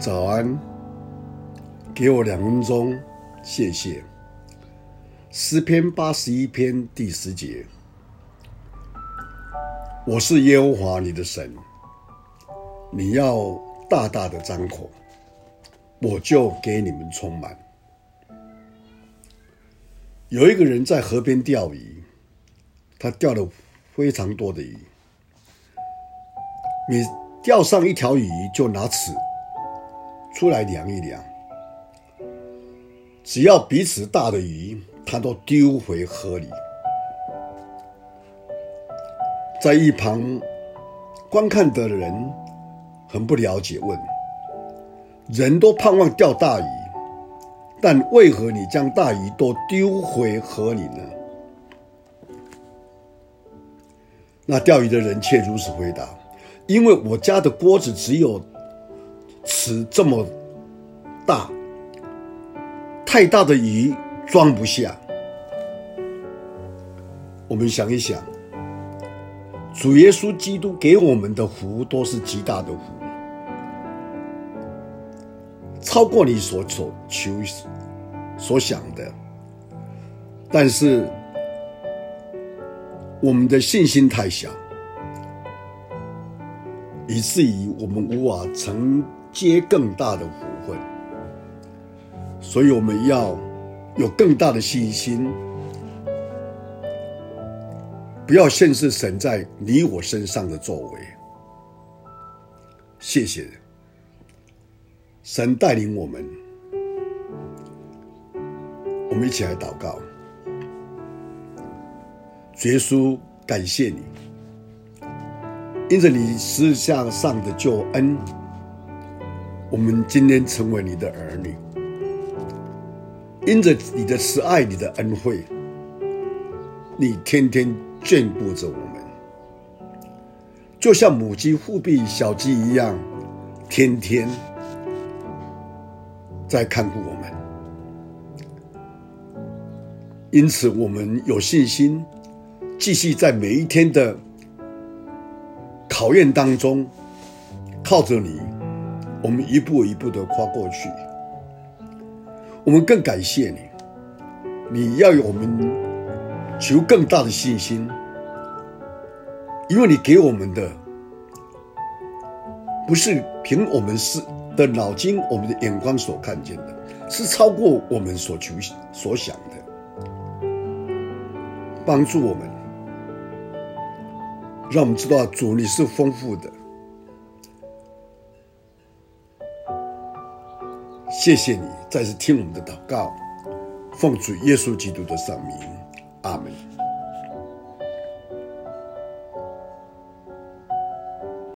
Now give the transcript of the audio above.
早安，给我两分钟，谢谢。诗篇八十一篇第十节，我是耶和华你的神，你要大大的张口，我就给你们充满。有一个人在河边钓鱼，他钓了非常多的鱼，你钓上一条鱼就拿尺出来量一量，只要比尺大的鱼，他都丢回河里。在一旁观看的人很不了解，问：人都盼望钓大鱼，但为何你将大鱼都丢回河里呢？那钓鱼的人却如此回答：因为我家的锅子只有尺这么大，太大的鱼装不下。我们想一想，主耶稣基督给我们的福都是极大的福，超过你所所求所想的。但是我们的信心太小，以至于我们无法承接更大的福分。所以我们要有更大的信心。不要限制神在你我身上的作为。谢谢神带领我们，我们一起来祷告。耶稣，感谢你，因着你十字架上的救恩，我们今天成为你的儿女。因着你的慈爱，你的恩惠，你天天。眷顾着我们，就像母鸡护庇小鸡一样，天天在看顾我们。因此，我们有信心，继续在每一天的考验当中，靠着你，我们一步一步的跨过去。我们更感谢你，你要有我们。求更大的信心，因为你给我们的不是凭我们是的脑筋、我们的眼光所看见的，是超过我们所求所想的。帮助我们，让我们知道主你是丰富的。谢谢你再次听我们的祷告，奉主耶稣基督的圣名。阿门。